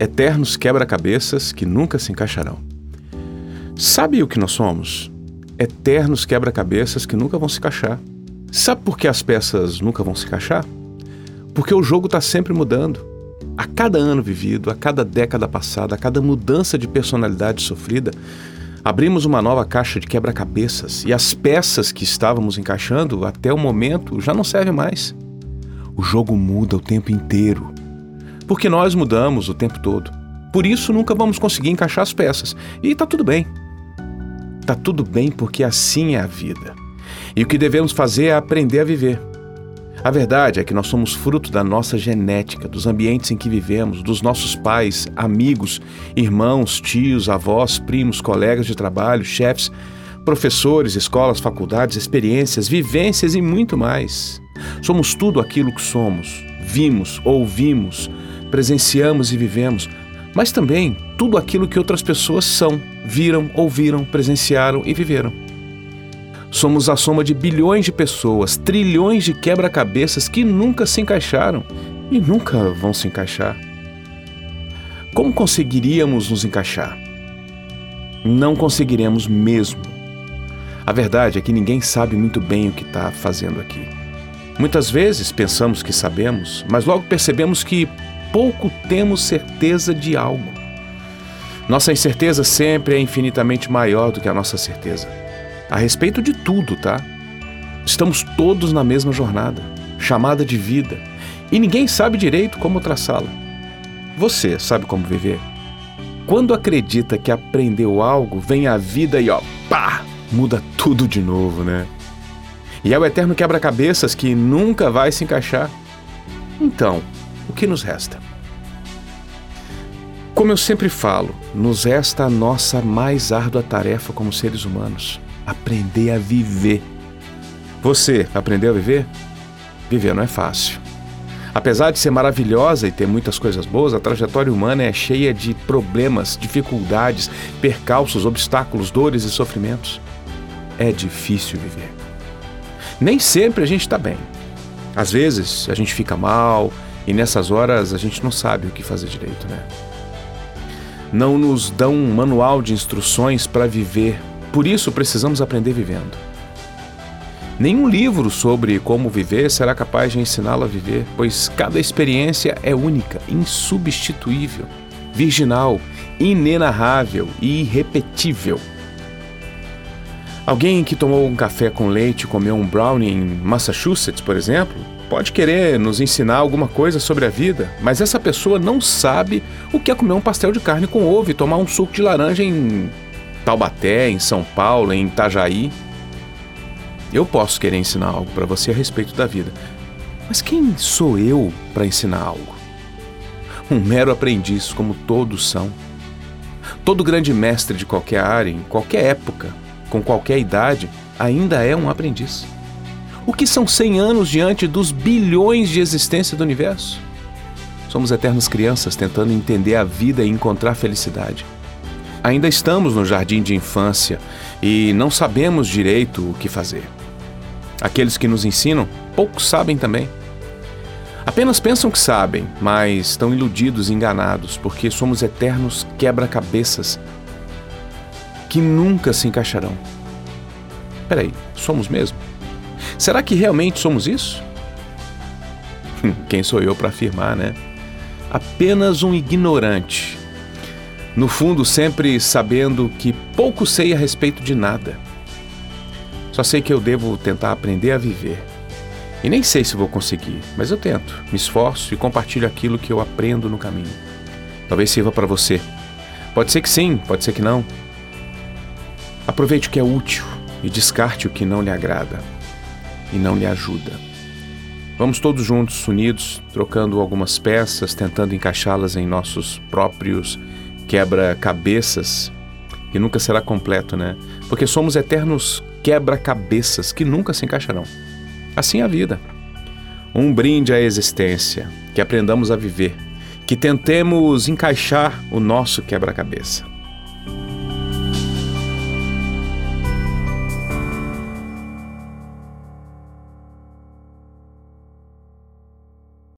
eternos quebra-cabeças que nunca se encaixarão. Sabe o que nós somos? Eternos quebra-cabeças que nunca vão se encaixar. Sabe por que as peças nunca vão se encaixar? Porque o jogo está sempre mudando. A cada ano vivido, a cada década passada, a cada mudança de personalidade sofrida, abrimos uma nova caixa de quebra-cabeças e as peças que estávamos encaixando até o momento já não servem mais. O jogo muda o tempo inteiro. Porque nós mudamos o tempo todo. Por isso nunca vamos conseguir encaixar as peças. E tá tudo bem. Tá tudo bem porque assim é a vida. E o que devemos fazer é aprender a viver. A verdade é que nós somos fruto da nossa genética, dos ambientes em que vivemos, dos nossos pais, amigos, irmãos, tios, avós, primos, colegas de trabalho, chefes, professores, escolas, faculdades, experiências, vivências e muito mais. Somos tudo aquilo que somos, vimos, ouvimos, presenciamos e vivemos, mas também tudo aquilo que outras pessoas são, viram, ouviram, presenciaram e viveram. Somos a soma de bilhões de pessoas, trilhões de quebra-cabeças que nunca se encaixaram e nunca vão se encaixar. Como conseguiríamos nos encaixar? Não conseguiremos mesmo. A verdade é que ninguém sabe muito bem o que está fazendo aqui. Muitas vezes pensamos que sabemos, mas logo percebemos que pouco temos certeza de algo. Nossa incerteza sempre é infinitamente maior do que a nossa certeza a respeito de tudo, tá? Estamos todos na mesma jornada, chamada de vida, e ninguém sabe direito como traçá-la. Você sabe como viver? Quando acredita que aprendeu algo, vem a vida e ó, pá, muda tudo de novo, né? E é o eterno quebra-cabeças que nunca vai se encaixar. Então, o que nos resta? Como eu sempre falo, nos resta a nossa mais árdua tarefa como seres humanos aprender a viver. Você aprendeu a viver? Viver não é fácil. Apesar de ser maravilhosa e ter muitas coisas boas, a trajetória humana é cheia de problemas, dificuldades, percalços, obstáculos, dores e sofrimentos. É difícil viver. Nem sempre a gente está bem. Às vezes a gente fica mal e nessas horas a gente não sabe o que fazer direito, né? Não nos dão um manual de instruções para viver por isso precisamos aprender vivendo. Nenhum livro sobre como viver será capaz de ensiná-lo a viver, pois cada experiência é única, insubstituível, virginal, inenarrável e irrepetível. Alguém que tomou um café com leite e comeu um brownie em Massachusetts, por exemplo, pode querer nos ensinar alguma coisa sobre a vida, mas essa pessoa não sabe o que é comer um pastel de carne com ovo e tomar um suco de laranja em Taubaté, em São Paulo, em Itajaí. Eu posso querer ensinar algo para você a respeito da vida, mas quem sou eu para ensinar algo? Um mero aprendiz, como todos são. Todo grande mestre de qualquer área, em qualquer época, com qualquer idade, ainda é um aprendiz. O que são 100 anos diante dos bilhões de existência do universo? Somos eternas crianças tentando entender a vida e encontrar felicidade. Ainda estamos no jardim de infância e não sabemos direito o que fazer. Aqueles que nos ensinam pouco sabem também. Apenas pensam que sabem, mas estão iludidos e enganados, porque somos eternos quebra-cabeças que nunca se encaixarão. Peraí, somos mesmo? Será que realmente somos isso? Quem sou eu para afirmar, né? Apenas um ignorante no fundo, sempre sabendo que pouco sei a respeito de nada. Só sei que eu devo tentar aprender a viver. E nem sei se vou conseguir, mas eu tento, me esforço e compartilho aquilo que eu aprendo no caminho. Talvez sirva para você. Pode ser que sim, pode ser que não. Aproveite o que é útil e descarte o que não lhe agrada e não lhe ajuda. Vamos todos juntos, unidos, trocando algumas peças, tentando encaixá-las em nossos próprios quebra-cabeças que nunca será completo, né? Porque somos eternos quebra-cabeças que nunca se encaixarão. Assim é a vida. Um brinde à existência, que aprendamos a viver, que tentemos encaixar o nosso quebra-cabeça.